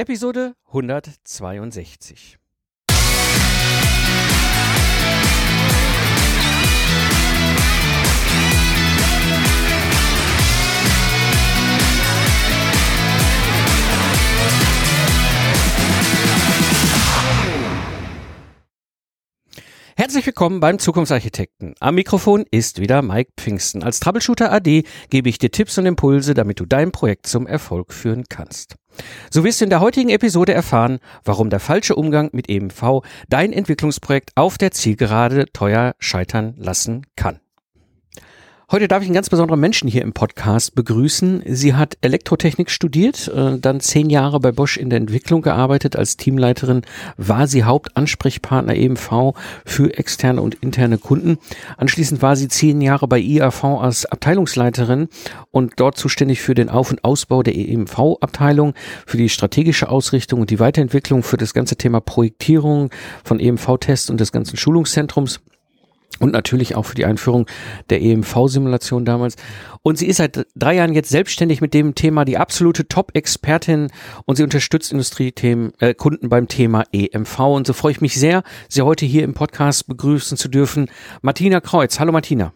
Episode 162. Herzlich willkommen beim Zukunftsarchitekten. Am Mikrofon ist wieder Mike Pfingsten. Als Troubleshooter AD gebe ich dir Tipps und Impulse, damit du dein Projekt zum Erfolg führen kannst. So wirst du in der heutigen Episode erfahren, warum der falsche Umgang mit EMV dein Entwicklungsprojekt auf der Zielgerade teuer scheitern lassen kann. Heute darf ich einen ganz besonderen Menschen hier im Podcast begrüßen. Sie hat Elektrotechnik studiert, äh, dann zehn Jahre bei Bosch in der Entwicklung gearbeitet. Als Teamleiterin war sie Hauptansprechpartner EMV für externe und interne Kunden. Anschließend war sie zehn Jahre bei IAV als Abteilungsleiterin und dort zuständig für den Auf- und Ausbau der EMV-Abteilung, für die strategische Ausrichtung und die Weiterentwicklung für das ganze Thema Projektierung von EMV-Tests und des ganzen Schulungszentrums und natürlich auch für die Einführung der EMV-Simulation damals. Und sie ist seit drei Jahren jetzt selbstständig mit dem Thema die absolute Top-Expertin und sie unterstützt Industriethemen, äh, Kunden beim Thema EMV. Und so freue ich mich sehr, Sie heute hier im Podcast begrüßen zu dürfen. Martina Kreuz. Hallo Martina.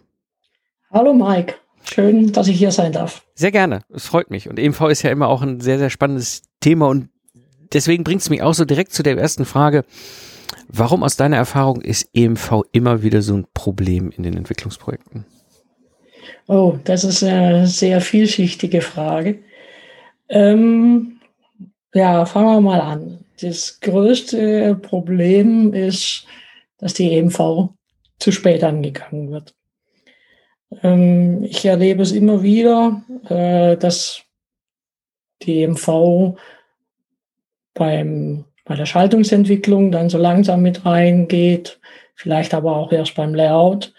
Hallo Mike. Schön, dass ich hier sein darf. Sehr gerne. Es freut mich. Und EMV ist ja immer auch ein sehr, sehr spannendes Thema und deswegen bringt es mich auch so direkt zu der ersten Frage. Warum aus deiner Erfahrung ist EMV immer wieder so ein Problem in den Entwicklungsprojekten? Oh, das ist eine sehr vielschichtige Frage. Ähm, ja, fangen wir mal an. Das größte Problem ist, dass die EMV zu spät angegangen wird. Ähm, ich erlebe es immer wieder, äh, dass die EMV beim bei der Schaltungsentwicklung dann so langsam mit reingeht, vielleicht aber auch erst beim Layout.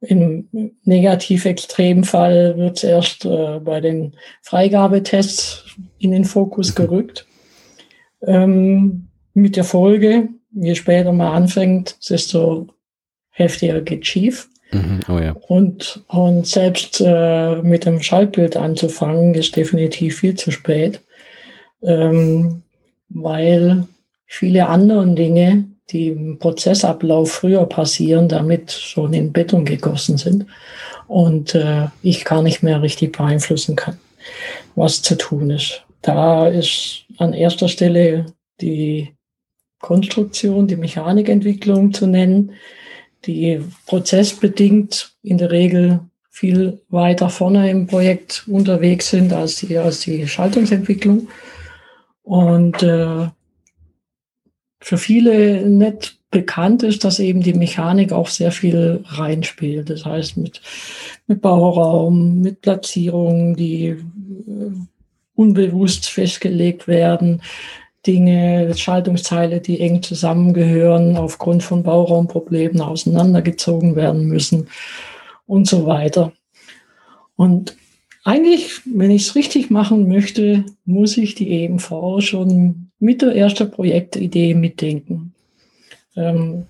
Im Negativ-Extremfall wird es erst äh, bei den Freigabetests in den Fokus gerückt. Ähm, mit der Folge, je später man anfängt, desto heftiger geht schief. Mhm, oh ja. und, und selbst äh, mit dem Schaltbild anzufangen, ist definitiv viel zu spät. Ähm, weil viele andere Dinge, die im Prozessablauf früher passieren, damit schon in Beton gegossen sind und äh, ich gar nicht mehr richtig beeinflussen kann, was zu tun ist. Da ist an erster Stelle die Konstruktion, die Mechanikentwicklung zu nennen, die prozessbedingt in der Regel viel weiter vorne im Projekt unterwegs sind als die, als die Schaltungsentwicklung. Und äh, für viele nicht bekannt ist, dass eben die Mechanik auch sehr viel reinspielt. Das heißt, mit, mit Bauraum, mit Platzierungen, die äh, unbewusst festgelegt werden, Dinge, Schaltungsteile, die eng zusammengehören, aufgrund von Bauraumproblemen auseinandergezogen werden müssen und so weiter. Und eigentlich, wenn ich es richtig machen möchte, muss ich die EMV schon mit der ersten Projektidee mitdenken. Ähm,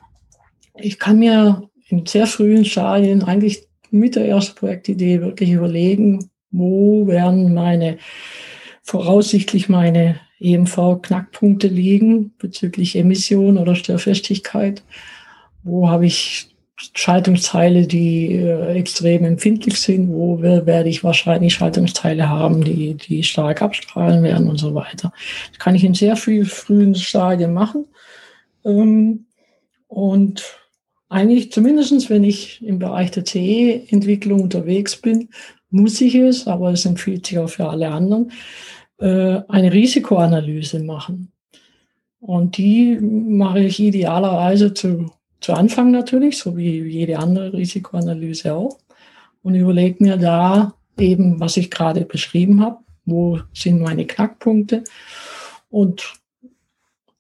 ich kann mir in sehr frühen Stadien eigentlich mit der ersten Projektidee wirklich überlegen, wo werden meine voraussichtlich meine EMV-Knackpunkte liegen bezüglich Emission oder Störfestigkeit. Wo habe ich Schaltungsteile, die äh, extrem empfindlich sind, wo werde ich wahrscheinlich Schaltungsteile haben, die, die stark abstrahlen werden und so weiter. Das kann ich in sehr viel frühen Stadien machen. Ähm, und eigentlich, zumindestens wenn ich im Bereich der CE-Entwicklung unterwegs bin, muss ich es, aber es empfiehlt sich auch für alle anderen, äh, eine Risikoanalyse machen. Und die mache ich idealerweise zu zu Anfang natürlich, so wie jede andere Risikoanalyse auch. Und überlege mir da eben, was ich gerade beschrieben habe, wo sind meine Knackpunkte. Und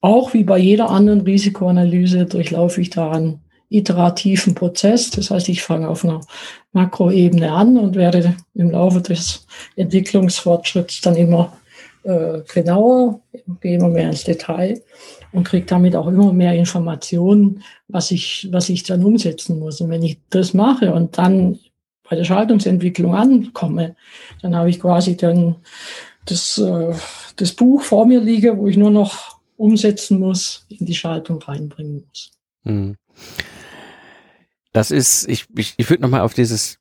auch wie bei jeder anderen Risikoanalyse durchlaufe ich da einen iterativen Prozess. Das heißt, ich fange auf einer Makroebene an und werde im Laufe des Entwicklungsfortschritts dann immer äh, genauer, gehe immer mehr ins Detail und kriege damit auch immer mehr Informationen, was ich, was ich dann umsetzen muss. Und wenn ich das mache und dann bei der Schaltungsentwicklung ankomme, dann habe ich quasi dann das, äh, das Buch vor mir liege, wo ich nur noch umsetzen muss, in die Schaltung reinbringen muss. Hm. Das ist, ich, ich, ich würde nochmal auf dieses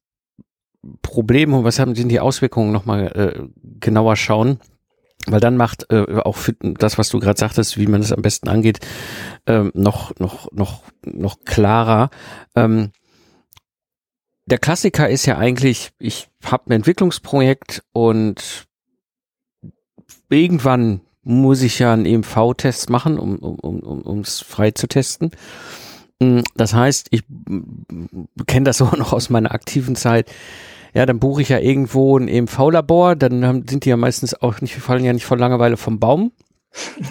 Problem und was haben sind die Auswirkungen nochmal äh, genauer schauen. Weil dann macht äh, auch für das, was du gerade sagtest, wie man es am besten angeht, ähm, noch, noch, noch, noch klarer. Ähm, der Klassiker ist ja eigentlich, ich habe ein Entwicklungsprojekt und irgendwann muss ich ja einen EMV-Test machen, um um um um es frei zu testen. Mm, das heißt, ich kenne das auch noch aus meiner aktiven Zeit. Ja, dann buche ich ja irgendwo ein EMV-Labor, dann haben, sind die ja meistens auch nicht, fallen ja nicht vor Langeweile vom Baum.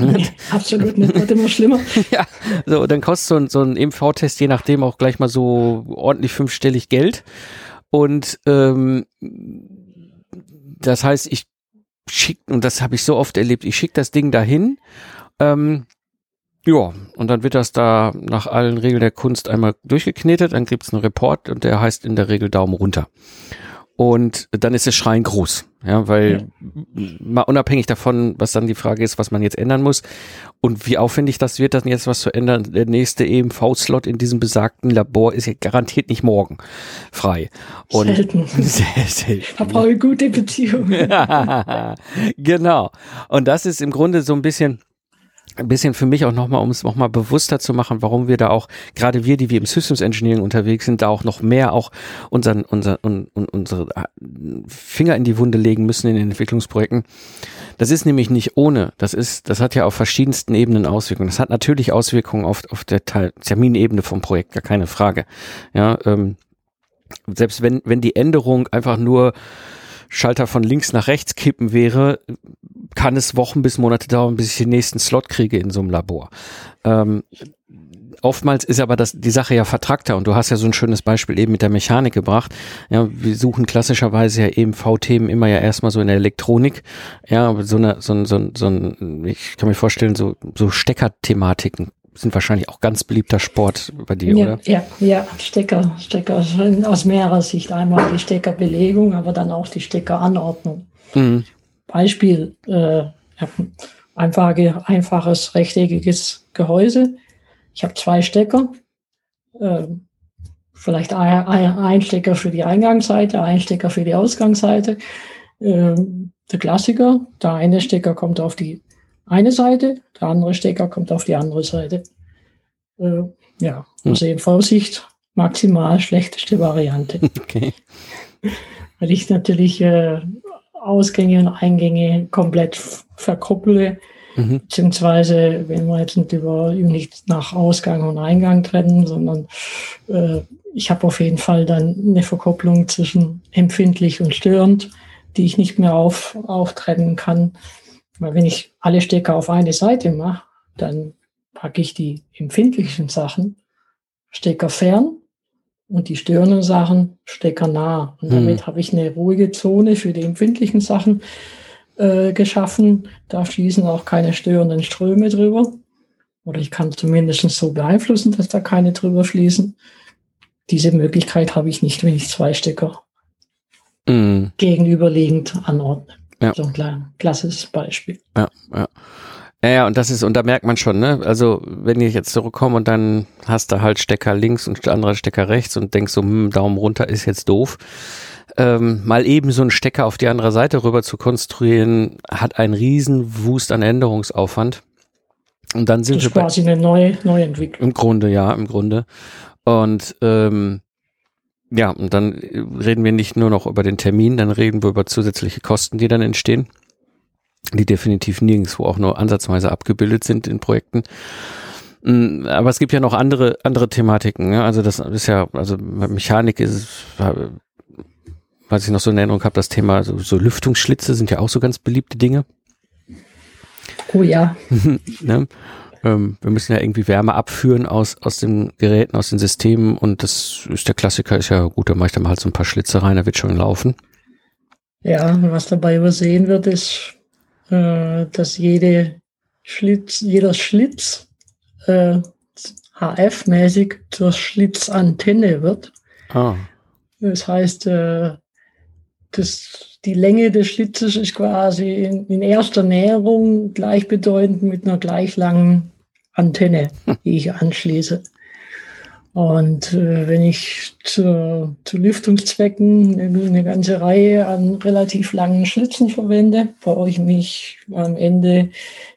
Nee, absolut nicht, wird immer schlimmer. ja, so, dann kostet so ein, so ein EMV-Test je nachdem auch gleich mal so ordentlich fünfstellig Geld. Und ähm, das heißt, ich schick, und das habe ich so oft erlebt, ich schicke das Ding dahin, ähm, ja, und dann wird das da nach allen Regeln der Kunst einmal durchgeknetet, dann gibt's einen Report und der heißt in der Regel Daumen runter. Und dann ist es Schreien groß. Ja, weil ja. mal unabhängig davon, was dann die Frage ist, was man jetzt ändern muss und wie aufwendig das wird, dann jetzt was zu ändern. Der nächste EMV-Slot in diesem besagten Labor ist ja garantiert nicht morgen frei. Und selten. Sehr selten. Ich gute Beziehung. genau. Und das ist im Grunde so ein bisschen ein bisschen für mich auch nochmal, um es nochmal bewusster zu machen, warum wir da auch, gerade wir, die wir im Systems Engineering unterwegs sind, da auch noch mehr auch unseren, unser, un, un, unsere äh, Finger in die Wunde legen müssen in den Entwicklungsprojekten. Das ist nämlich nicht ohne. Das ist, das hat ja auf verschiedensten Ebenen Auswirkungen. Das hat natürlich Auswirkungen auf, auf der Teil, Terminebene vom Projekt, gar keine Frage. Ja, ähm, selbst wenn, wenn die Änderung einfach nur Schalter von links nach rechts kippen wäre, kann es Wochen bis Monate dauern, bis ich den nächsten Slot kriege in so einem Labor. Ähm, oftmals ist aber das, die Sache ja vertrackter und du hast ja so ein schönes Beispiel eben mit der Mechanik gebracht. Ja, wir suchen klassischerweise ja eben V-Themen immer ja erstmal so in der Elektronik. Ja, so eine, so ein, so ein, so ein ich kann mir vorstellen, so, so Steckerthematiken sind wahrscheinlich auch ganz beliebter Sport bei dir, ja, oder? Ja, ja, Stecker, Stecker aus mehrerer Sicht. Einmal die Steckerbelegung, aber dann auch die Steckeranordnung. Mhm. Beispiel, äh, einfache, einfaches rechteckiges Gehäuse. Ich habe zwei Stecker, äh, vielleicht ein, ein, Stecker für die Eingangsseite, ein Stecker für die Ausgangsseite. Äh, der Klassiker, der eine Stecker kommt auf die eine Seite, der andere Stecker kommt auf die andere Seite. Äh, ja, hm. also in Vorsicht maximal schlechteste Variante. Okay. Weil ich natürlich äh, Ausgänge und Eingänge komplett verkupple. Mhm. Beziehungsweise, wenn wir jetzt nicht über nicht nach Ausgang und Eingang trennen, sondern äh, ich habe auf jeden Fall dann eine Verkopplung zwischen empfindlich und störend, die ich nicht mehr auf, auftrennen kann. Weil wenn ich alle Stecker auf eine Seite mache, dann packe ich die empfindlichen Sachen Stecker fern und die störenden Sachen Stecker nah. Und damit hm. habe ich eine ruhige Zone für die empfindlichen Sachen äh, geschaffen. Da fließen auch keine störenden Ströme drüber. Oder ich kann zumindest so beeinflussen, dass da keine drüber fließen. Diese Möglichkeit habe ich nicht, wenn ich zwei Stecker hm. gegenüberliegend anordne. Ja. So ein kleines, klassisches Beispiel. Ja, ja. Ja, ja, und das ist, und da merkt man schon, ne? Also, wenn ich jetzt zurückkomme und dann hast du halt Stecker links und andere Stecker rechts und denkst so, hm, Daumen runter ist jetzt doof. Ähm, mal eben so einen Stecker auf die andere Seite rüber zu konstruieren, hat einen riesen Wust an Änderungsaufwand. Und dann sind das wir quasi eine neue, neue Entwicklung. Im Grunde, ja, im Grunde. Und ähm, ja, und dann reden wir nicht nur noch über den Termin, dann reden wir über zusätzliche Kosten, die dann entstehen, die definitiv nirgendwo auch nur ansatzweise abgebildet sind in Projekten. Mm, aber es gibt ja noch andere, andere Thematiken. Ja? Also das ist ja, also Mechanik ist, was ich noch so in Erinnerung habe, das Thema so, so Lüftungsschlitze sind ja auch so ganz beliebte Dinge. Oh ja. ne? ähm, wir müssen ja irgendwie Wärme abführen aus, aus den Geräten, aus den Systemen und das ist der Klassiker, ist ja gut, da mache ich dann mal halt so ein paar Schlitze rein, da wird schon laufen. Ja, was dabei übersehen wird, ist, äh, dass jede Schlitz, jeder Schlitz äh, HF-mäßig zur Schlitzantenne wird. Ah. Das heißt, äh, das, die Länge des Schlitzes ist quasi in, in erster Näherung gleichbedeutend mit einer gleich langen Antenne, die ich anschließe. Und äh, wenn ich zu, zu Lüftungszwecken eine, eine, ganze Reihe an relativ langen Schlitzen verwende, brauche ich mich am Ende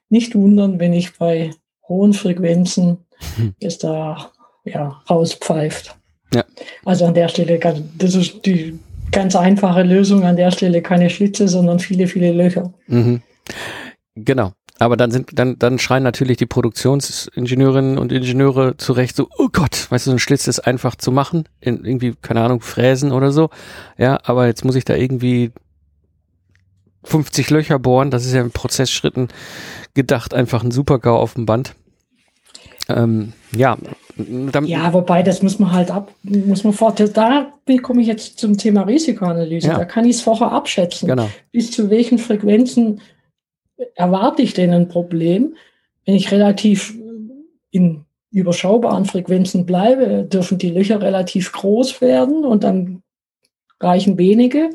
nicht wundern, wenn ich bei hohen Frequenzen hm. es da ja, rauspfeift. Ja. Also an der Stelle, das ist die ganz einfache Lösung, an der Stelle keine Schlitze, sondern viele, viele Löcher. Mhm. Genau. Aber dann sind, dann, dann schreien natürlich die Produktionsingenieurinnen und Ingenieure zurecht so, oh Gott, weißt du, so ein Schlitz ist einfach zu machen, in irgendwie, keine Ahnung, fräsen oder so. Ja, aber jetzt muss ich da irgendwie 50 Löcher bohren, das ist ja in Prozessschritten gedacht, einfach ein Super-GAU auf dem Band. Ähm, ja. ja, wobei, das muss man halt ab, muss man vor, da komme ich jetzt zum Thema Risikoanalyse. Ja. Da kann ich es vorher abschätzen. Genau. Bis zu welchen Frequenzen erwarte ich denn ein Problem? Wenn ich relativ in überschaubaren Frequenzen bleibe, dürfen die Löcher relativ groß werden und dann reichen wenige.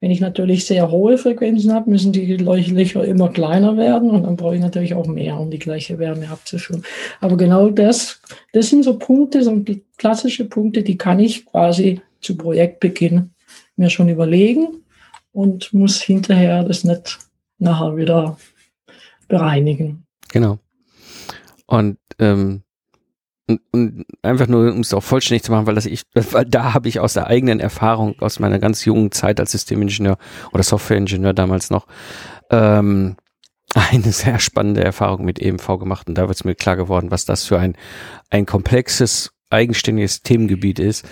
Wenn ich natürlich sehr hohe Frequenzen habe, müssen die Löcher immer kleiner werden und dann brauche ich natürlich auch mehr, um die gleiche Wärme abzuführen. Aber genau das, das sind so Punkte, so klassische Punkte, die kann ich quasi zu Projektbeginn mir schon überlegen und muss hinterher das nicht nachher wieder bereinigen. Genau. Und, ähm, und, und einfach nur, um es auch vollständig zu machen, weil das ich, weil da habe ich aus der eigenen Erfahrung, aus meiner ganz jungen Zeit als Systemingenieur oder Softwareingenieur damals noch, ähm, eine sehr spannende Erfahrung mit EMV gemacht und da wird es mir klar geworden, was das für ein, ein komplexes, eigenständiges Themengebiet ist.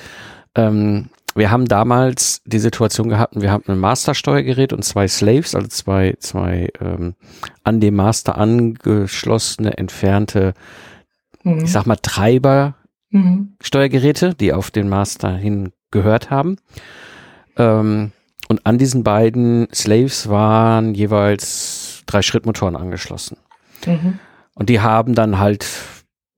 Ähm, wir haben damals die Situation gehabt, wir haben ein Mastersteuergerät und zwei Slaves, also zwei, zwei ähm, an dem Master angeschlossene, entfernte, mhm. ich sag mal, Treiber mhm. Steuergeräte, die auf den Master hin gehört haben. Ähm, und an diesen beiden Slaves waren jeweils drei Schrittmotoren angeschlossen. Mhm. Und die haben dann halt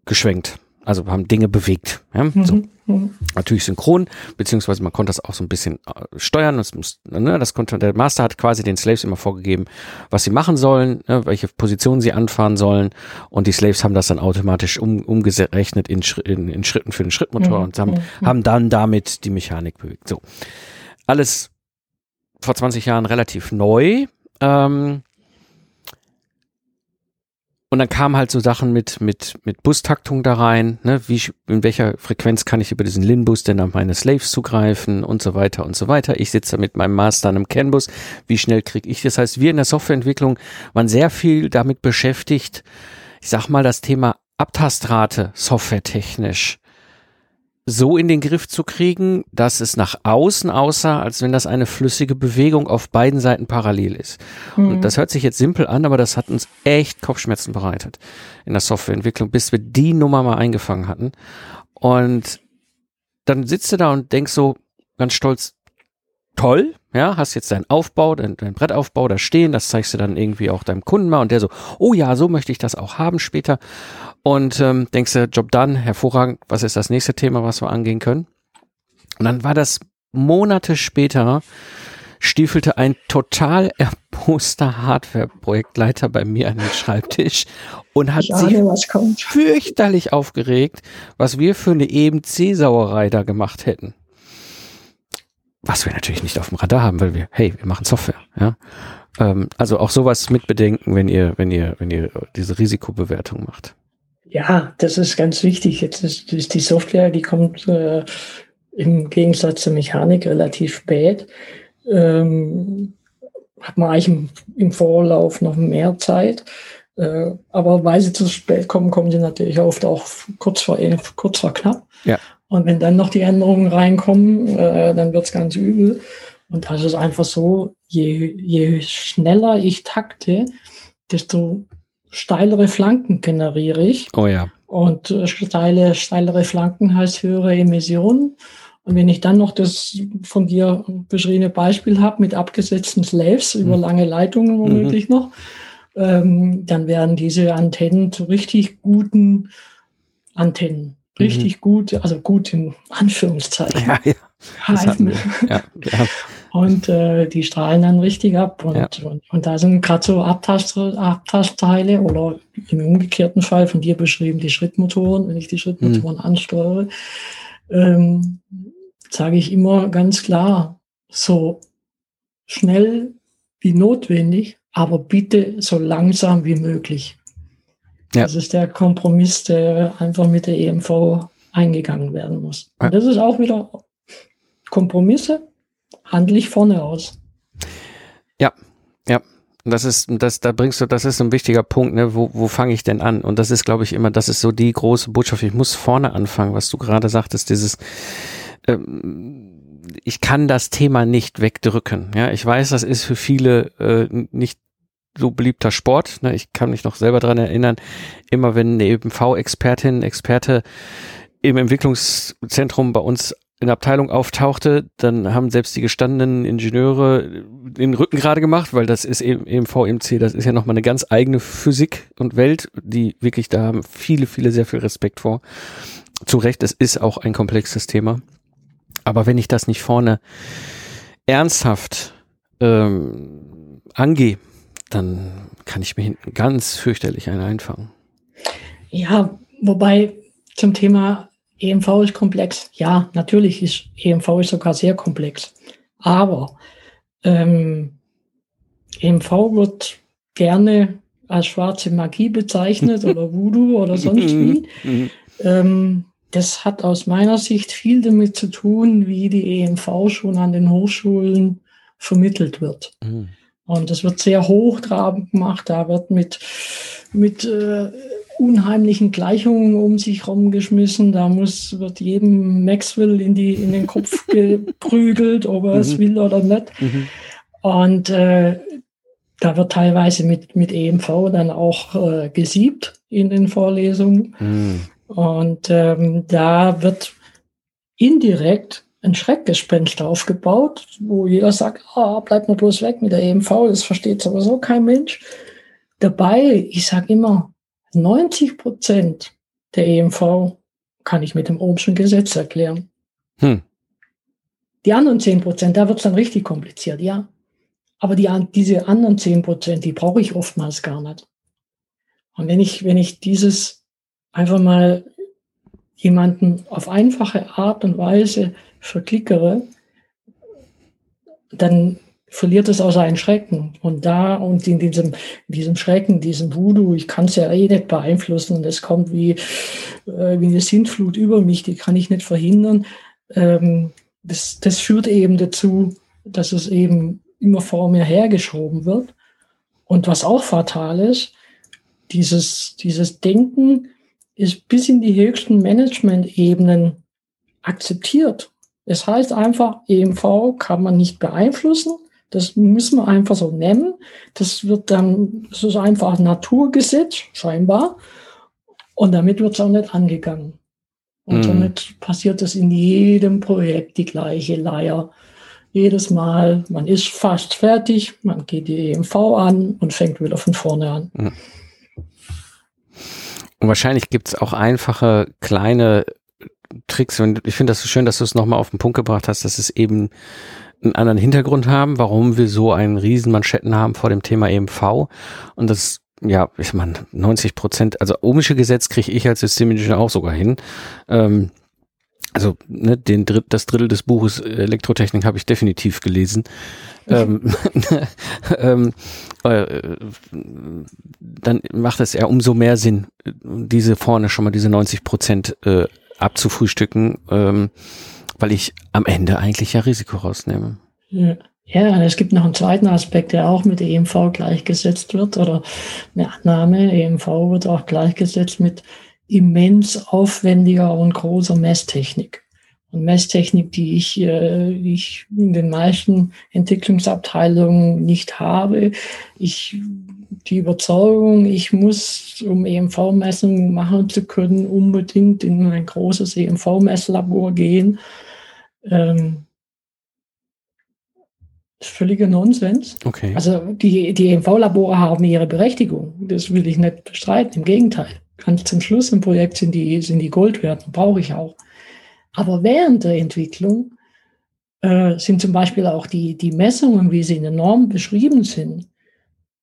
geschwenkt, also haben Dinge bewegt. Ja? Mhm. So. Mhm. Natürlich synchron, beziehungsweise man konnte das auch so ein bisschen äh, steuern. Das, muss, ne, das konnte, der Master hat quasi den Slaves immer vorgegeben, was sie machen sollen, ne, welche Positionen sie anfahren sollen. Und die Slaves haben das dann automatisch um, umgerechnet in, in, in Schritten für den Schrittmotor mhm. und haben, mhm. haben dann damit die Mechanik bewegt. So. Alles vor 20 Jahren relativ neu. Ähm, und dann kamen halt so Sachen mit, mit, mit Bustaktung da rein, ne? Wie, in welcher Frequenz kann ich über diesen Lin-Bus denn auf meine Slaves zugreifen und so weiter und so weiter. Ich sitze mit meinem Master an einem CAN-Bus. Wie schnell kriege ich das? Heißt, wir in der Softwareentwicklung waren sehr viel damit beschäftigt, ich sag mal, das Thema Abtastrate softwaretechnisch so in den Griff zu kriegen, dass es nach außen aussah, als wenn das eine flüssige Bewegung auf beiden Seiten parallel ist. Mhm. Und das hört sich jetzt simpel an, aber das hat uns echt Kopfschmerzen bereitet in der Softwareentwicklung, bis wir die Nummer mal eingefangen hatten. Und dann sitzt du da und denkst so ganz stolz, toll, ja, hast jetzt deinen Aufbau, dein, dein Brettaufbau da stehen, das zeigst du dann irgendwie auch deinem Kunden mal und der so, oh ja, so möchte ich das auch haben später und ähm, denkst du, Job done, hervorragend, was ist das nächste Thema, was wir angehen können? Und dann war das Monate später, stiefelte ein total erboster Hardware-Projektleiter bei mir an den Schreibtisch und hat Schade, sich fürchterlich aufgeregt, was wir für eine EMC-Sauerei da gemacht hätten. Was wir natürlich nicht auf dem Radar haben, weil wir, hey, wir machen Software, ja. Ähm, also auch sowas mitbedenken, wenn ihr, wenn ihr, wenn ihr diese Risikobewertung macht. Ja, das ist ganz wichtig. Jetzt ist, ist die Software, die kommt äh, im Gegensatz zur Mechanik relativ spät. Ähm, hat man eigentlich im, im, Vorlauf noch mehr Zeit. Äh, aber weil sie zu spät kommen, kommen sie natürlich oft auch kurz vor, kurz vor knapp. Ja. Und wenn dann noch die Änderungen reinkommen, äh, dann wird's ganz übel. Und das ist einfach so, je, je schneller ich takte, desto steilere Flanken generiere ich. Oh ja. Und äh, steile, steilere Flanken heißt höhere Emissionen. Und wenn ich dann noch das von dir beschriebene Beispiel habe mit abgesetzten Slaves mhm. über lange Leitungen womöglich mhm. noch, ähm, dann werden diese Antennen zu richtig guten Antennen. Richtig mhm. gut, also gut in Anführungszeichen. Ja, ja. ja, ja. Und äh, die strahlen dann richtig ab. Und, ja. und, und, da sind gerade so Abtast, Abtastteile oder im umgekehrten Fall von dir beschrieben die Schrittmotoren, wenn ich die Schrittmotoren mhm. ansteuere, ähm, sage ich immer ganz klar, so schnell wie notwendig, aber bitte so langsam wie möglich. Ja. Das ist der Kompromiss, der einfach mit der EMV eingegangen werden muss. Und das ist auch wieder Kompromisse, handle ich vorne aus. Ja, ja. Das ist, das, da bringst du, das ist ein wichtiger Punkt, ne? Wo, wo fange ich denn an? Und das ist, glaube ich, immer, das ist so die große Botschaft. Ich muss vorne anfangen, was du gerade sagtest, dieses, ähm, ich kann das Thema nicht wegdrücken. Ja, ich weiß, das ist für viele äh, nicht so beliebter Sport. Ne? Ich kann mich noch selber dran erinnern, immer wenn eine EMV-Expertin, Experte im Entwicklungszentrum bei uns in der Abteilung auftauchte, dann haben selbst die gestandenen Ingenieure den Rücken gerade gemacht, weil das ist eben, eben VMC, das ist ja nochmal eine ganz eigene Physik und Welt, die wirklich, da haben viele, viele sehr viel Respekt vor. Zu Recht, es ist auch ein komplexes Thema. Aber wenn ich das nicht vorne ernsthaft ähm, angehe, dann kann ich mir hinten ganz fürchterlich einen einfangen. Ja, wobei zum Thema EMV ist komplex. Ja, natürlich ist EMV ist sogar sehr komplex. Aber ähm, EMV wird gerne als schwarze Magie bezeichnet oder Voodoo oder sonst wie. ähm, das hat aus meiner Sicht viel damit zu tun, wie die EMV schon an den Hochschulen vermittelt wird. Mhm. Und das wird sehr hochtrabend gemacht. Da wird mit, mit äh, unheimlichen Gleichungen um sich rumgeschmissen. Da muss, wird jedem Maxwell in, die, in den Kopf geprügelt, ob er mhm. es will oder nicht. Mhm. Und äh, da wird teilweise mit, mit EMV dann auch äh, gesiebt in den Vorlesungen. Mhm. Und ähm, da wird indirekt ein Schreckgespenst aufgebaut, wo jeder sagt, ah, bleib nur bloß weg mit der EMV, das versteht sowieso kein Mensch. Dabei, ich sage immer, 90 Prozent der EMV kann ich mit dem Ohmschen Gesetz erklären. Hm. Die anderen 10 Prozent, da wird es dann richtig kompliziert, ja. Aber die, diese anderen 10 Prozent, die brauche ich oftmals gar nicht. Und wenn ich, wenn ich dieses einfach mal jemanden auf einfache Art und Weise verklickere, dann verliert es auch seinen Schrecken. Und da und in diesem, in diesem Schrecken, diesem Voodoo, ich kann es ja eh nicht beeinflussen und es kommt wie, äh, wie eine Sintflut über mich, die kann ich nicht verhindern. Ähm, das, das führt eben dazu, dass es eben immer vor mir hergeschoben wird. Und was auch fatal ist, dieses, dieses Denken ist bis in die höchsten Management-Ebenen akzeptiert. Es heißt einfach, EMV kann man nicht beeinflussen. Das müssen wir einfach so nennen. Das wird dann, das ist einfach Naturgesetz, scheinbar. Und damit wird es auch nicht angegangen. Und mm. somit passiert es in jedem Projekt die gleiche Leier. Jedes Mal, man ist fast fertig, man geht die EMV an und fängt wieder von vorne an. Mm. Und wahrscheinlich gibt es auch einfache kleine Tricks. Ich finde das so schön, dass du es nochmal auf den Punkt gebracht hast, dass es eben einen anderen Hintergrund haben, warum wir so einen riesen Manschetten haben vor dem Thema EMV. Und das, ja, ich meine, 90 Prozent, also ohmische Gesetz kriege ich als Systemingenieur auch sogar hin. Ähm, also ne, den Dritt, das Drittel des Buches Elektrotechnik habe ich definitiv gelesen. ähm, ähm, äh, dann macht es ja umso mehr Sinn, diese vorne schon mal diese 90 Prozent äh, abzufrühstücken. Ähm, weil ich am Ende eigentlich ja Risiko rausnehme. Ja. Ja, es gibt noch einen zweiten Aspekt, der auch mit EMV gleichgesetzt wird oder eine Annahme. EMV wird auch gleichgesetzt mit immens aufwendiger und großer Messtechnik. Und Messtechnik, die ich, äh, die ich in den meisten Entwicklungsabteilungen nicht habe. Ich, die Überzeugung, ich muss, um EMV-Messungen machen zu können, unbedingt in ein großes EMV-Messlabor gehen ähm, völliger Nonsens. Okay. Also die, die EMV-Labore haben ihre Berechtigung. Das will ich nicht bestreiten. Im Gegenteil. Ganz zum Schluss im Projekt sind die, sind die Gold wert. Brauche ich auch. Aber während der Entwicklung äh, sind zum Beispiel auch die, die Messungen, wie sie in der Norm beschrieben sind,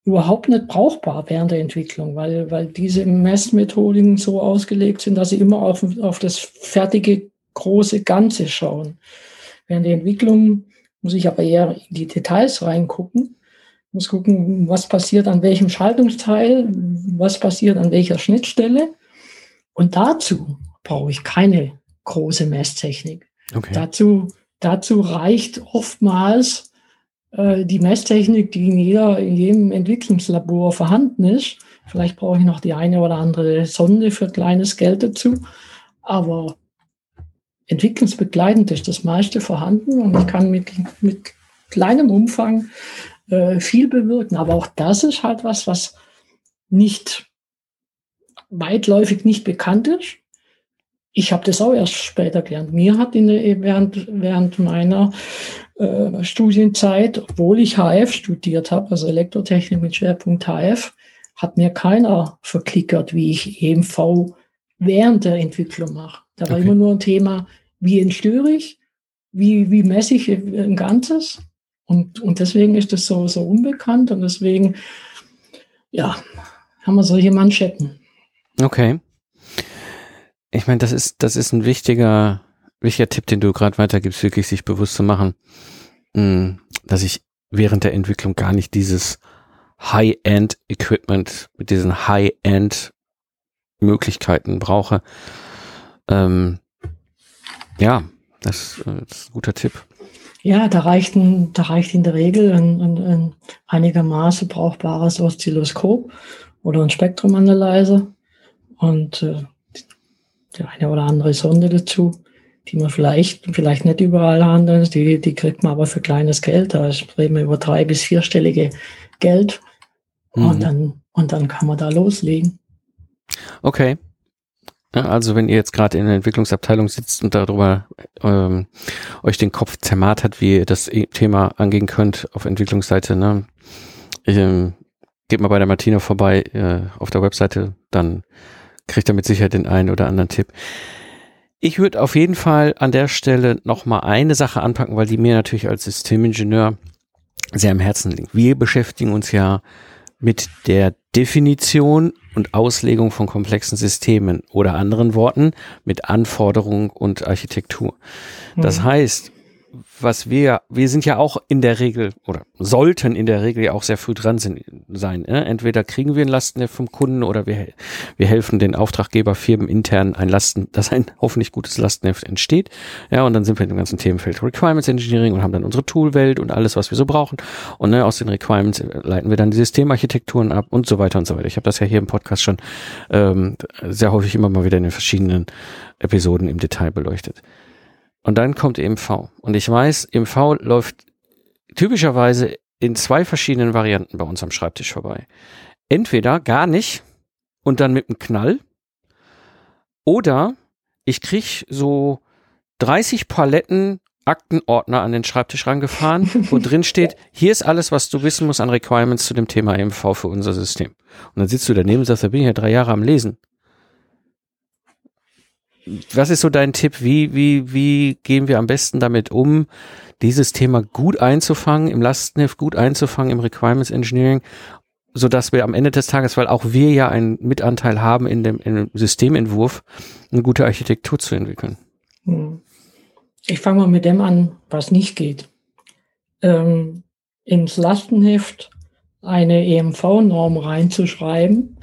überhaupt nicht brauchbar während der Entwicklung, weil, weil diese Messmethodiken so ausgelegt sind, dass sie immer auf, auf das fertige große Ganze schauen. Während der Entwicklung muss ich aber eher in die Details reingucken, muss gucken, was passiert an welchem Schaltungsteil, was passiert an welcher Schnittstelle. Und dazu brauche ich keine große Messtechnik. Okay. Dazu, dazu reicht oftmals äh, die Messtechnik, die in, jeder, in jedem Entwicklungslabor vorhanden ist. Vielleicht brauche ich noch die eine oder andere Sonde für kleines Geld dazu. Aber entwicklungsbegleitend ist das meiste vorhanden und ich kann mit, mit kleinem Umfang äh, viel bewirken. Aber auch das ist halt was, was nicht weitläufig nicht bekannt ist. Ich habe das auch erst später gelernt. Mir hat in der, während, während meiner äh, Studienzeit, obwohl ich HF studiert habe, also Elektrotechnik mit Schwerpunkt HF, hat mir keiner verklickert, wie ich EMV während der Entwicklung mache. Da war okay. immer nur ein Thema, wie entstöre ich, wie, wie messe ich ein Ganzes. Und, und deswegen ist das so, so unbekannt und deswegen, ja, haben wir solche Manschetten. Okay. Ich meine, das ist, das ist ein wichtiger, wichtiger Tipp, den du gerade weitergibst, wirklich sich bewusst zu machen, hm, dass ich während der Entwicklung gar nicht dieses High-End-Equipment mit diesen High-End-Möglichkeiten brauche. Ähm, ja, das, das, ist ein guter Tipp. Ja, da reicht, ein, da reicht in der Regel ein, ein, ein einigermaßen brauchbares Oszilloskop oder ein Spektrumanalyzer und äh, die eine oder andere Sonde dazu, die man vielleicht, vielleicht nicht überall handeln, die, die kriegt man aber für kleines Geld. Da reden wir über drei- bis vierstellige Geld. Mhm. Und, dann, und dann kann man da loslegen. Okay. Also wenn ihr jetzt gerade in der Entwicklungsabteilung sitzt und darüber ähm, euch den Kopf zermartert, wie ihr das e-, Thema angehen könnt auf Entwicklungsseite, ne? Ich, ähm, geht mal bei der Martina vorbei äh, auf der Webseite, dann kriegt er mit Sicherheit den einen oder anderen Tipp. Ich würde auf jeden Fall an der Stelle noch mal eine Sache anpacken, weil die mir natürlich als Systemingenieur sehr am Herzen liegt. Wir beschäftigen uns ja mit der Definition und Auslegung von komplexen Systemen oder anderen Worten mit Anforderung und Architektur. Das mhm. heißt, was wir, wir sind ja auch in der Regel oder sollten in der Regel ja auch sehr früh dran sind, sein. Äh? Entweder kriegen wir ein Lastenheft vom Kunden oder wir, wir helfen den Auftraggeberfirmen intern ein Lasten, dass ein hoffentlich gutes Lastenheft entsteht. Ja, und dann sind wir in dem ganzen Themenfeld Requirements Engineering und haben dann unsere Toolwelt und alles, was wir so brauchen. Und ne, aus den Requirements leiten wir dann die Systemarchitekturen ab und so weiter und so weiter. Ich habe das ja hier im Podcast schon ähm, sehr häufig immer mal wieder in den verschiedenen Episoden im Detail beleuchtet. Und dann kommt EMV. Und ich weiß, EMV läuft typischerweise in zwei verschiedenen Varianten bei uns am Schreibtisch vorbei. Entweder gar nicht und dann mit einem Knall. Oder ich krieg so 30 Paletten Aktenordner an den Schreibtisch rangefahren, wo drin steht, hier ist alles, was du wissen musst an Requirements zu dem Thema EMV für unser System. Und dann sitzt du daneben und sagst, da bin ich ja drei Jahre am Lesen was ist so dein Tipp? Wie, wie, wie gehen wir am besten damit um, dieses Thema gut einzufangen, im Lastenheft gut einzufangen, im Requirements Engineering, so dass wir am Ende des Tages, weil auch wir ja einen Mitanteil haben in dem, in dem Systementwurf, eine gute Architektur zu entwickeln? Hm. Ich fange mal mit dem an, was nicht geht. Ähm, ins Lastenheft eine EMV-Norm reinzuschreiben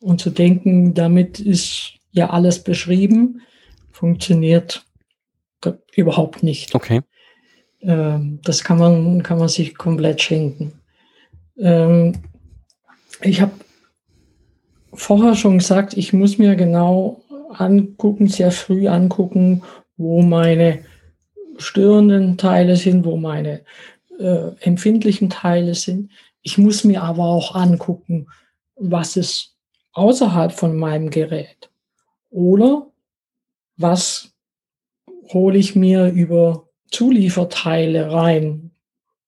und zu denken, damit ist ja alles beschrieben, funktioniert überhaupt nicht. Okay. Ähm, das kann man, kann man sich komplett schenken. Ähm, ich habe vorher schon gesagt, ich muss mir genau angucken, sehr früh angucken, wo meine störenden Teile sind, wo meine äh, empfindlichen Teile sind. Ich muss mir aber auch angucken, was ist außerhalb von meinem Gerät. Oder was hole ich mir über Zulieferteile rein,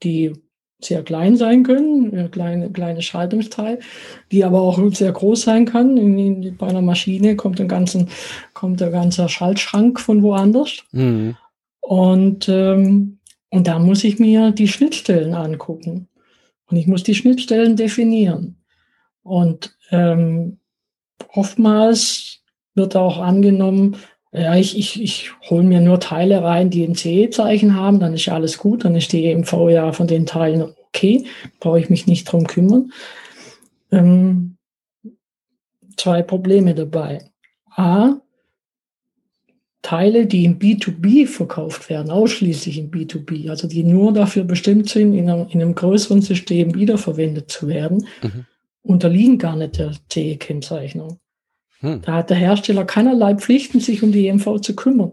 die sehr klein sein können, kleine, kleine Schaltungsteil, die aber auch sehr groß sein kann. In, in, bei einer Maschine kommt, ein ganzen, kommt der ganze Schaltschrank von woanders. Mhm. Und ähm, Und da muss ich mir die Schnittstellen angucken. Und ich muss die Schnittstellen definieren. Und ähm, oftmals wird auch angenommen, ja, ich, ich, ich hole mir nur Teile rein, die ein CE-Zeichen haben, dann ist ja alles gut, dann ist die EMV ja von den Teilen okay, brauche ich mich nicht drum kümmern. Ähm, zwei Probleme dabei. A, Teile, die im B2B verkauft werden, ausschließlich im B2B, also die nur dafür bestimmt sind, in einem, in einem größeren System wiederverwendet zu werden, mhm. unterliegen gar nicht der CE-Kennzeichnung. Hm. Da hat der Hersteller keinerlei Pflichten, sich um die EMV zu kümmern.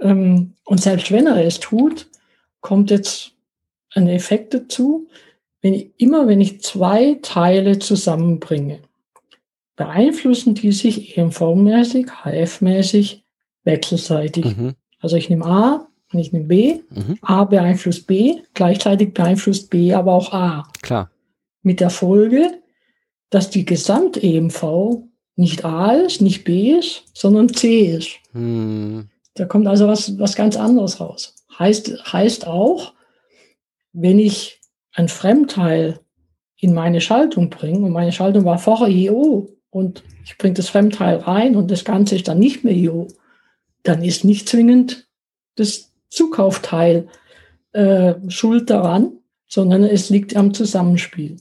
Ähm, und selbst wenn er es tut, kommt jetzt ein Effekt dazu, wenn ich, immer wenn ich zwei Teile zusammenbringe, beeinflussen die sich EMV-mäßig, HF-mäßig wechselseitig. Mhm. Also ich nehme A und ich nehme B. Mhm. A beeinflusst B, gleichzeitig beeinflusst B aber auch A. Klar. Mit der Folge, dass die Gesamt-EMV nicht A ist, nicht B ist, sondern C ist. Mhm. Da kommt also was, was ganz anderes raus. Heißt, heißt auch, wenn ich ein Fremdteil in meine Schaltung bringe, und meine Schaltung war vorher IO, und ich bringe das Fremdteil rein und das Ganze ist dann nicht mehr IO, dann ist nicht zwingend das Zukaufteil äh, schuld daran, sondern es liegt am Zusammenspiel.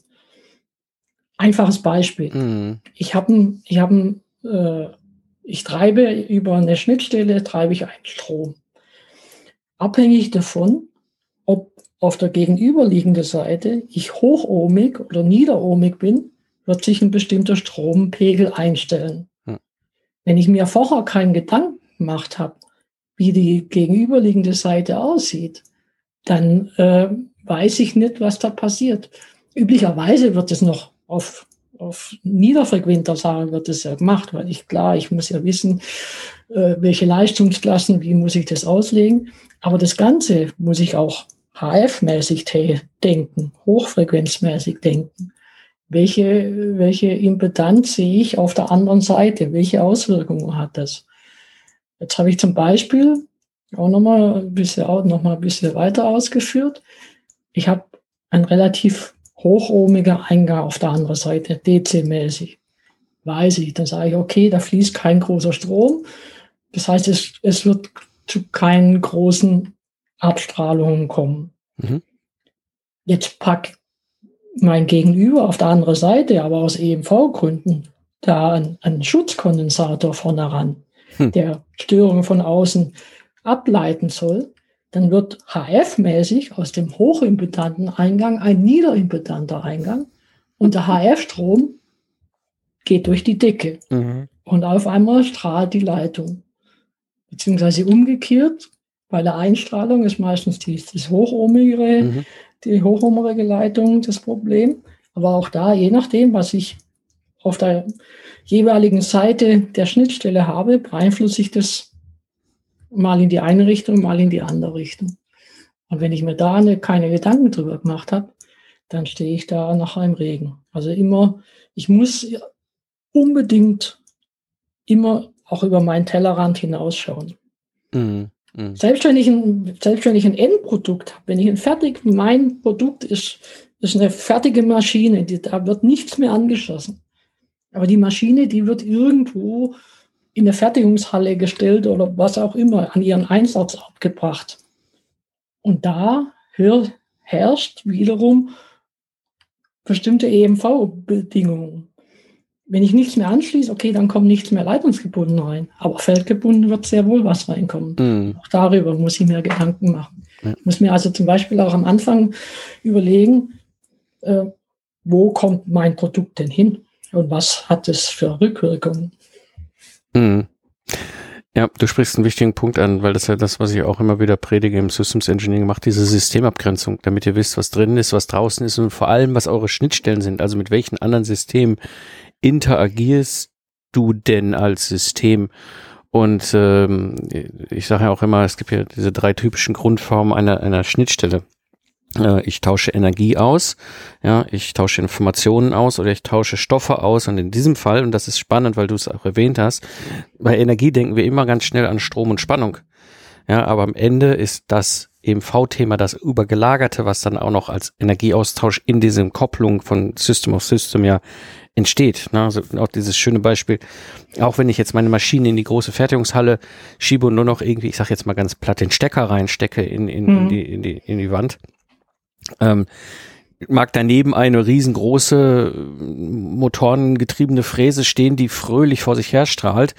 Einfaches Beispiel. Mhm. Ich habe, ich habe, äh, ich treibe über eine Schnittstelle treibe ich einen Strom. Abhängig davon, ob auf der gegenüberliegenden Seite ich hochohmig oder niederohmig bin, wird sich ein bestimmter Strompegel einstellen. Hm. Wenn ich mir vorher keinen Gedanken gemacht habe, wie die gegenüberliegende Seite aussieht, dann äh, weiß ich nicht, was da passiert. Üblicherweise wird es noch auf, auf niederfrequenter Sache wird es ja gemacht, weil ich klar, ich muss ja wissen, äh, welche Leistungsklassen, wie muss ich das auslegen. Aber das Ganze muss ich auch HF-mäßig denken, hochfrequenzmäßig denken welche, welche Impedanz sehe ich auf der anderen Seite? Welche Auswirkungen hat das? Jetzt habe ich zum Beispiel auch nochmal ein noch ein bisschen weiter ausgeführt. Ich habe ein relativ hochohmiger Eingang auf der anderen Seite, DC-mäßig. Weiß ich. Dann sage ich, okay, da fließt kein großer Strom. Das heißt, es, es wird zu keinen großen Abstrahlungen kommen. Mhm. Jetzt pack mein Gegenüber auf der anderen Seite, aber aus EMV-Gründen, da einen, einen Schutzkondensator vorne ran, hm. der Störungen von außen ableiten soll, dann wird HF-mäßig aus dem hochimpedanten Eingang ein niederimpedanter Eingang und der HF-Strom geht durch die Decke mhm. und auf einmal strahlt die Leitung. Beziehungsweise umgekehrt, bei der Einstrahlung ist meistens die, das hochohmigere mhm die hochohmige Leitung das Problem. Aber auch da, je nachdem, was ich auf der jeweiligen Seite der Schnittstelle habe, beeinflusse ich das mal in die eine Richtung, mal in die andere Richtung. Und wenn ich mir da eine, keine Gedanken drüber gemacht habe, dann stehe ich da nachher im Regen. Also immer, ich muss unbedingt immer auch über meinen Tellerrand hinausschauen. Mhm. Mhm. Selbst, wenn ich ein, selbst wenn ich ein Endprodukt habe, wenn ich ein fertig, mein Produkt ist, ist eine fertige Maschine, die, da wird nichts mehr angeschlossen. Aber die Maschine, die wird irgendwo in der Fertigungshalle gestellt oder was auch immer an ihren Einsatz abgebracht. Und da hör, herrscht wiederum bestimmte EMV-Bedingungen. Wenn ich nichts mehr anschließe, okay, dann kommt nichts mehr leitungsgebunden rein. Aber feldgebunden wird sehr wohl was reinkommen. Mhm. Auch darüber muss ich mir Gedanken machen. Ja. Ich muss mir also zum Beispiel auch am Anfang überlegen, äh, wo kommt mein Produkt denn hin und was hat es für Rückwirkungen. Mhm. Ja, du sprichst einen wichtigen Punkt an, weil das ja das, was ich auch immer wieder predige im Systems Engineering macht, diese Systemabgrenzung, damit ihr wisst, was drin ist, was draußen ist und vor allem, was eure Schnittstellen sind, also mit welchen anderen Systemen interagierst du denn als System? Und ähm, ich sage ja auch immer, es gibt ja diese drei typischen Grundformen einer, einer Schnittstelle. Äh, ich tausche Energie aus, ja, ich tausche Informationen aus oder ich tausche Stoffe aus. Und in diesem Fall, und das ist spannend, weil du es auch erwähnt hast, bei Energie denken wir immer ganz schnell an Strom und Spannung. Ja, aber am Ende ist das EMV-Thema, das übergelagerte, was dann auch noch als Energieaustausch in diesem Kopplung von System of System ja entsteht. Ne? Also auch dieses schöne Beispiel, auch wenn ich jetzt meine Maschine in die große Fertigungshalle schiebe und nur noch irgendwie, ich sag jetzt mal ganz platt, den Stecker reinstecke in, in, mhm. in, die, in, die, in die Wand, ähm, mag daneben eine riesengroße motorengetriebene Fräse stehen, die fröhlich vor sich her strahlt.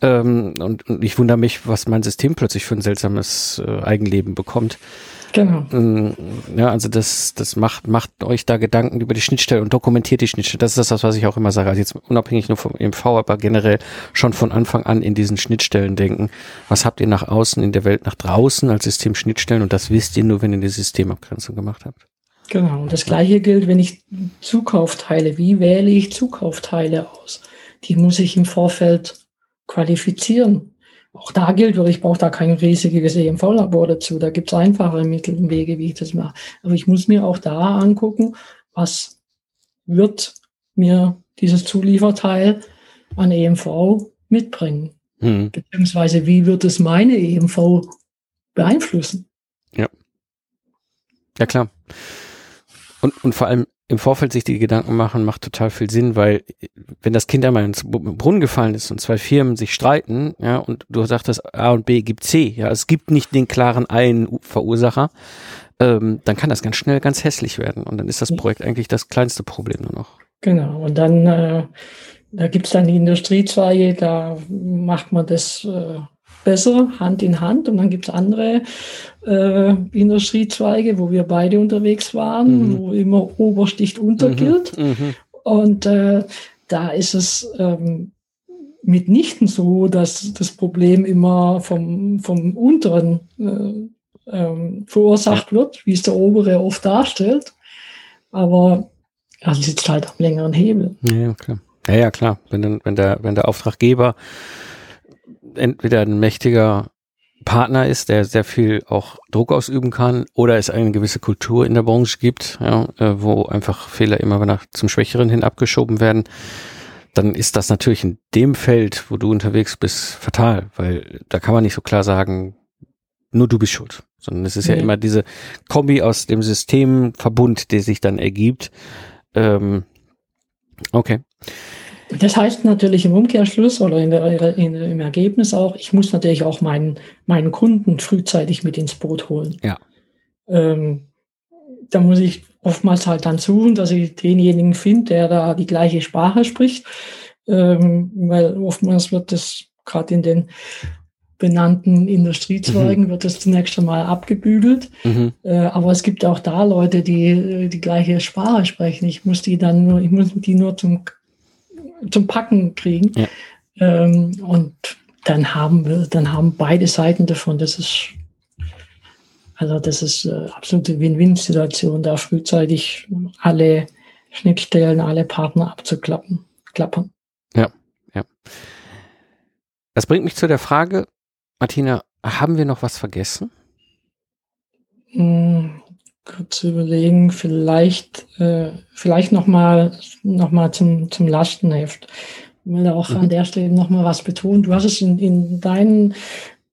Ähm, und, und, ich wundere mich, was mein System plötzlich für ein seltsames äh, Eigenleben bekommt. Genau. Ähm, ja, also das, das macht, macht euch da Gedanken über die Schnittstelle und dokumentiert die Schnittstelle. Das ist das, was ich auch immer sage. Also jetzt unabhängig nur vom EMV, aber generell schon von Anfang an in diesen Schnittstellen denken. Was habt ihr nach außen in der Welt nach draußen als System Schnittstellen? Und das wisst ihr nur, wenn ihr die Systemabgrenzung gemacht habt. Genau. Und das Gleiche gilt, wenn ich Zukaufteile, wie wähle ich Zukaufteile aus? Die muss ich im Vorfeld qualifizieren. Auch da gilt, ich brauche da kein riesiges EMV-Labor dazu. Da gibt es einfache Mittel und Wege, wie ich das mache. Aber ich muss mir auch da angucken, was wird mir dieses Zulieferteil an EMV mitbringen. Hm. Beziehungsweise wie wird es meine EMV beeinflussen? Ja. Ja, klar. Und, und vor allem im Vorfeld sich die Gedanken machen, macht total viel Sinn, weil wenn das Kind einmal ins Brunnen gefallen ist und zwei Firmen sich streiten, ja, und du sagtest, A und B gibt C, ja, es gibt nicht den klaren einen Verursacher, ähm, dann kann das ganz schnell ganz hässlich werden und dann ist das Projekt eigentlich das kleinste Problem nur noch. Genau, und dann, äh, da gibt's dann die Industriezweige, da macht man das äh, besser Hand in Hand. Und dann gibt es andere äh, Industriezweige, wo wir beide unterwegs waren, mhm. wo immer Obersticht unter mhm. gilt. Mhm. Und äh, da ist es ähm, mitnichten so, dass das Problem immer vom, vom unteren äh, ähm, verursacht wird, wie es der obere oft darstellt. Aber er sitzt halt am längeren Hebel. Ja, klar. Ja, ja, klar. Wenn, wenn, der, wenn der Auftraggeber entweder ein mächtiger Partner ist, der sehr viel auch Druck ausüben kann, oder es eine gewisse Kultur in der Branche gibt, ja, äh, wo einfach Fehler immer nach zum Schwächeren hin abgeschoben werden, dann ist das natürlich in dem Feld, wo du unterwegs bist, fatal, weil da kann man nicht so klar sagen, nur du bist schuld, sondern es ist ja, ja immer diese Kombi aus dem Systemverbund, der sich dann ergibt. Ähm, okay. Das heißt natürlich im Umkehrschluss oder in der, in, im Ergebnis auch, ich muss natürlich auch meinen, meinen Kunden frühzeitig mit ins Boot holen. Ja. Ähm, da muss ich oftmals halt dann suchen, dass ich denjenigen finde, der da die gleiche Sprache spricht. Ähm, weil oftmals wird das gerade in den benannten Industriezweigen mhm. wird das zunächst einmal abgebügelt. Mhm. Äh, aber es gibt auch da Leute, die die gleiche Sprache sprechen. Ich muss die dann nur, ich muss die nur zum zum Packen kriegen. Ja. Ähm, und dann haben wir, dann haben beide Seiten davon. Das ist also das ist äh, absolute Win-Win-Situation, da frühzeitig alle Schnittstellen, alle Partner abzuklappen, klappern. Ja, ja. Das bringt mich zu der Frage, Martina, haben wir noch was vergessen? Hm, kurz überlegen, vielleicht, äh, vielleicht nochmal noch mal zum, zum Lastenheft. Ich will auch mhm. an der Stelle nochmal was betonen. Du hast es in, in deinen,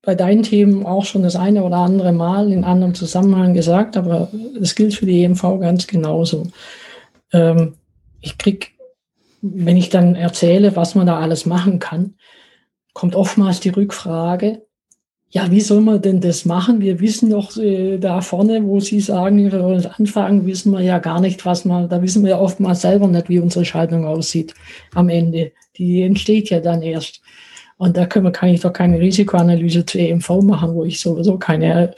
bei deinen Themen auch schon das eine oder andere Mal in anderem Zusammenhang gesagt, aber es gilt für die EMV ganz genauso. Ähm, ich krieg, wenn ich dann erzähle, was man da alles machen kann, kommt oftmals die Rückfrage, ja, wie soll man denn das machen? Wir wissen doch äh, da vorne, wo Sie sagen, wir wollen anfangen, wissen wir ja gar nicht, was man, da wissen wir ja oftmals selber nicht, wie unsere Schaltung aussieht am Ende. Die entsteht ja dann erst. Und da können wir, kann ich doch keine Risikoanalyse zu EMV machen, wo ich sowieso keine,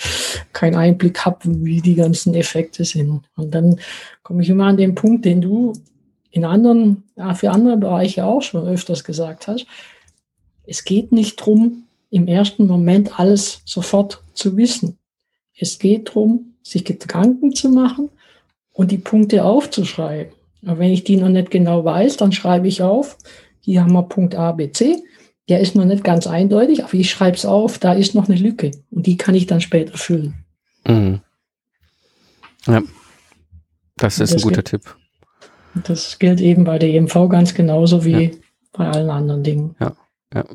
keinen Einblick habe, wie die ganzen Effekte sind. Und dann komme ich immer an den Punkt, den du in anderen, für andere Bereiche auch schon öfters gesagt hast. Es geht nicht drum im ersten Moment alles sofort zu wissen. Es geht darum, sich Gedanken zu machen und die Punkte aufzuschreiben. Und wenn ich die noch nicht genau weiß, dann schreibe ich auf, hier haben wir Punkt A, B, C. Der ist noch nicht ganz eindeutig, aber ich schreibe es auf, da ist noch eine Lücke und die kann ich dann später füllen. Mhm. Ja, das ist das ein guter gilt, Tipp. Das gilt eben bei der EMV ganz genauso wie ja. bei allen anderen Dingen. Ja, ja.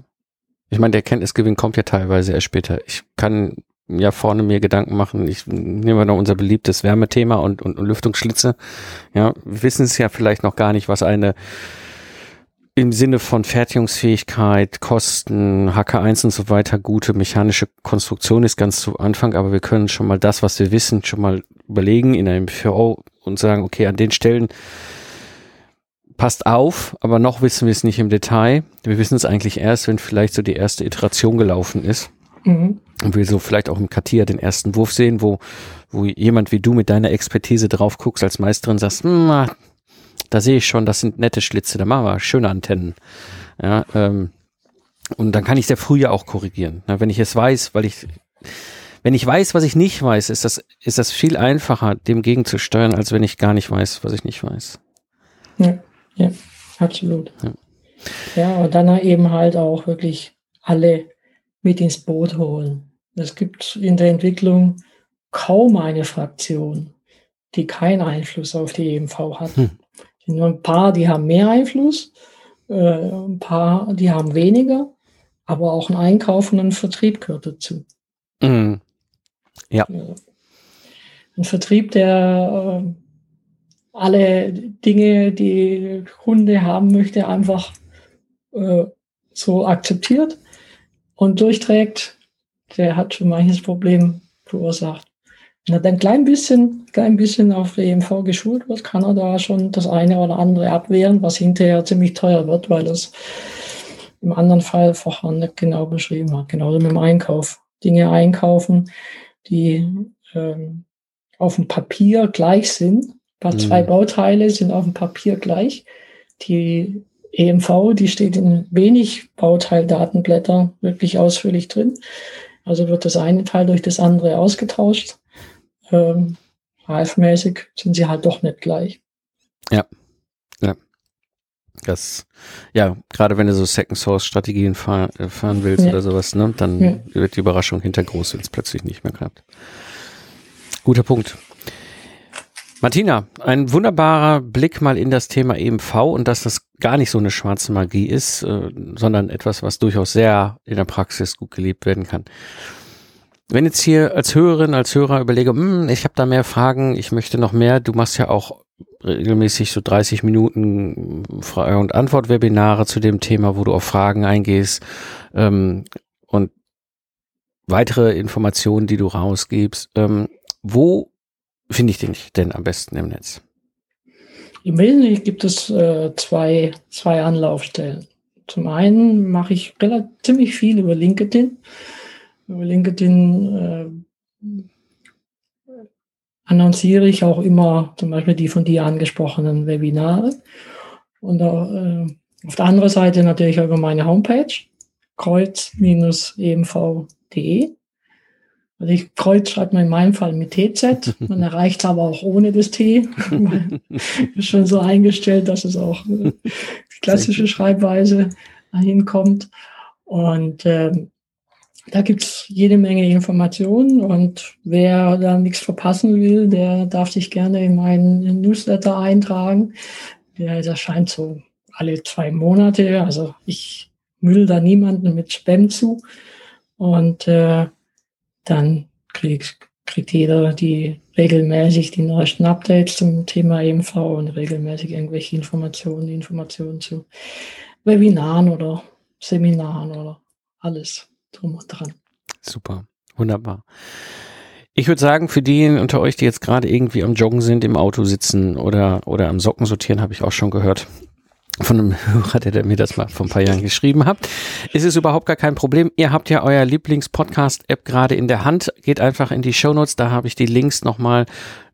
Ich meine, der Kenntnisgewinn kommt ja teilweise erst später. Ich kann ja vorne mir Gedanken machen. Ich nehme noch unser beliebtes Wärmethema und, und, und Lüftungsschlitze. Ja, wissen es ja vielleicht noch gar nicht, was eine im Sinne von Fertigungsfähigkeit, Kosten, HK1 und so weiter gute mechanische Konstruktion ist ganz zu Anfang, aber wir können schon mal das, was wir wissen, schon mal überlegen in einem MVO und sagen, okay, an den Stellen passt auf, aber noch wissen wir es nicht im Detail. Wir wissen es eigentlich erst, wenn vielleicht so die erste Iteration gelaufen ist. Mhm. Und wir so vielleicht auch im Katia den ersten Wurf sehen, wo, wo jemand wie du mit deiner Expertise drauf guckst als Meisterin sagst, hm, da sehe ich schon, das sind nette Schlitze, da machen wir schöne Antennen. Ja, ähm, und dann kann ich sehr früh ja auch korrigieren. Ja, wenn ich es weiß, weil ich, wenn ich weiß, was ich nicht weiß, ist das, ist das viel einfacher, dem gegenzusteuern, als wenn ich gar nicht weiß, was ich nicht weiß. Ja, ja absolut. Ja. ja, und dann eben halt auch wirklich alle mit ins Boot holen. Es gibt in der Entwicklung kaum eine Fraktion, die keinen Einfluss auf die EMV hat. Hm. Nur ein paar, die haben mehr Einfluss, äh, ein paar, die haben weniger, aber auch ein Einkauf und ein Vertrieb gehört dazu. Mhm. Ja. Ein Vertrieb, der äh, alle Dinge, die Kunde haben möchte, einfach äh, so akzeptiert und durchträgt, der hat schon manches Problem verursacht. Wenn er dann ein klein bisschen, klein bisschen auf EMV geschult wird, kann er da schon das eine oder andere abwehren, was hinterher ziemlich teuer wird, weil das im anderen Fall vorher nicht genau beschrieben hat. Genauso mit dem Einkauf. Dinge einkaufen, die ähm, auf dem Papier gleich sind. Bei mhm. zwei Bauteile sind auf dem Papier gleich. Die EMV, die steht in wenig Bauteildatenblätter wirklich ausführlich drin. Also wird das eine Teil durch das andere ausgetauscht ähm, reifmäßig sind sie halt doch nicht gleich. Ja. Ja. Das, ja, gerade wenn du so Second Source Strategien fahr, äh, fahren willst ja. oder sowas, ne, dann ja. wird die Überraschung hinter groß, wenn es plötzlich nicht mehr klappt. Guter Punkt. Martina, ein wunderbarer Blick mal in das Thema EMV und dass das gar nicht so eine schwarze Magie ist, äh, sondern etwas, was durchaus sehr in der Praxis gut gelebt werden kann. Wenn jetzt hier als Hörerin, als Hörer überlege, hm, ich habe da mehr Fragen, ich möchte noch mehr, du machst ja auch regelmäßig so 30 Minuten Frage- und Antwort-Webinare zu dem Thema, wo du auf Fragen eingehst ähm, und weitere Informationen, die du rausgibst. Ähm, wo finde ich dich denn am besten im Netz? Im Wesentlichen gibt es äh, zwei, zwei Anlaufstellen. Zum einen mache ich relativ ziemlich viel über LinkedIn. Über LinkedIn äh, annonciere ich auch immer zum Beispiel die von dir angesprochenen Webinare. Und äh, auf der anderen Seite natürlich auch über meine Homepage, kreuz-emv.de. Also ich Kreuz schreibt man in meinem Fall mit TZ. Man erreicht es aber auch ohne das T. ist schon so eingestellt, dass es auch äh, die klassische Schreibweise hinkommt. Und ähm, da gibt's jede Menge Informationen und wer da nichts verpassen will, der darf sich gerne in meinen Newsletter eintragen. Der erscheint so alle zwei Monate. Also ich müll da niemanden mit Spam zu. Und äh, dann kriegt, kriegt jeder die regelmäßig die neuesten Updates zum Thema EMV und regelmäßig irgendwelche Informationen, Informationen zu Webinaren oder Seminaren oder alles drum und dran. Super, wunderbar. Ich würde sagen, für diejenigen unter euch, die jetzt gerade irgendwie am Joggen sind, im Auto sitzen oder, oder am Socken sortieren, habe ich auch schon gehört von einem Hörer, der mir das mal vor ein paar Jahren geschrieben hat. Es ist überhaupt gar kein Problem. Ihr habt ja euer Lieblings-Podcast-App gerade in der Hand. Geht einfach in die Shownotes, da habe ich die Links nochmal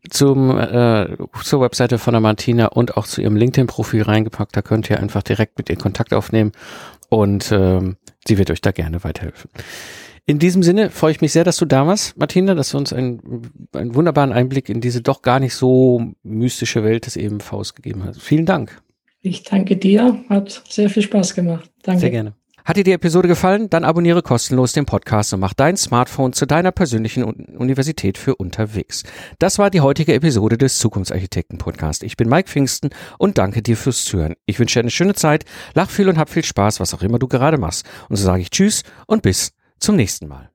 zum, äh, zur Webseite von der Martina und auch zu ihrem LinkedIn-Profil reingepackt. Da könnt ihr einfach direkt mit ihr Kontakt aufnehmen und ähm, sie wird euch da gerne weiterhelfen. In diesem Sinne freue ich mich sehr, dass du da warst, Martina, dass du uns einen, einen wunderbaren Einblick in diese doch gar nicht so mystische Welt des EMVs gegeben hast. Vielen Dank. Ich danke dir, hat sehr viel Spaß gemacht. Danke. Sehr gerne. Hat dir die Episode gefallen? Dann abonniere kostenlos den Podcast und mach dein Smartphone zu deiner persönlichen Universität für unterwegs. Das war die heutige Episode des Zukunftsarchitekten Podcast. Ich bin Mike Pfingsten und danke dir fürs Zuhören. Ich wünsche dir eine schöne Zeit, lach viel und hab viel Spaß, was auch immer du gerade machst. Und so sage ich Tschüss und bis zum nächsten Mal.